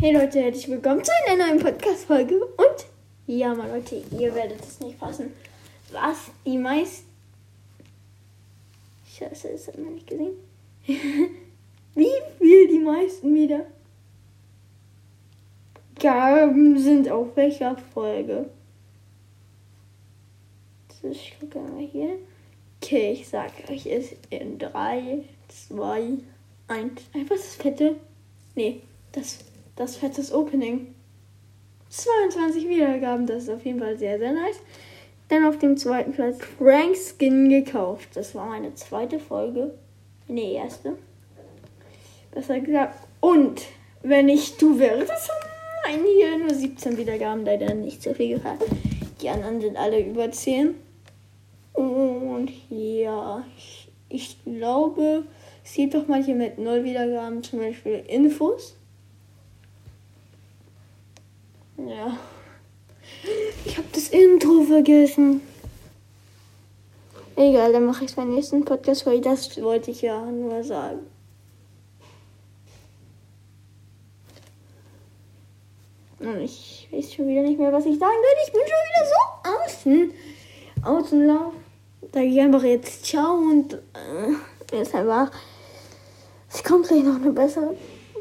Hey Leute, herzlich willkommen zu einer neuen Podcast-Folge. Und ja, mal Leute, ihr werdet es nicht fassen. Was die meisten. Scheiße, das hat man nicht gesehen. Wie viel die meisten wieder Gaben sind auf welcher Folge? Ich gucke mal hier. Okay, ich sag euch es in 3, 2, 1. Einfach das fette. Nee, das, das fettes Opening. 22 Wiedergaben, das ist auf jeden Fall sehr, sehr nice. Dann auf dem zweiten Platz Frank Skin gekauft. Das war meine zweite Folge. Nee, erste. Besser gesagt. Und wenn ich du das haben einige nur 17 Wiedergaben, leider nicht so viel gehört. Die anderen sind alle über 10. Und ja, ich, ich glaube, es gibt doch manche mit 0 Wiedergaben, zum Beispiel Infos. Ja. Ich habe das Intro vergessen. Egal, dann mache ich es beim nächsten Podcast, weil das wollte ich ja nur sagen. Und ich weiß schon wieder nicht mehr, was ich sagen will. Ich bin schon wieder so außen. Außenlauf. Da gehe ich einfach jetzt ciao und äh, jetzt einfach. Es kommt gleich noch eine bessere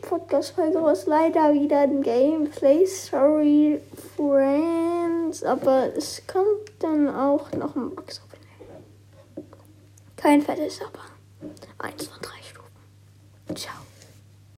Podcast-Folge raus. Leider wieder ein Gameplay. Sorry, Friends. Aber es kommt dann auch noch ein Box Opening. Kein fettes, aber eins von drei Stufen. Ciao.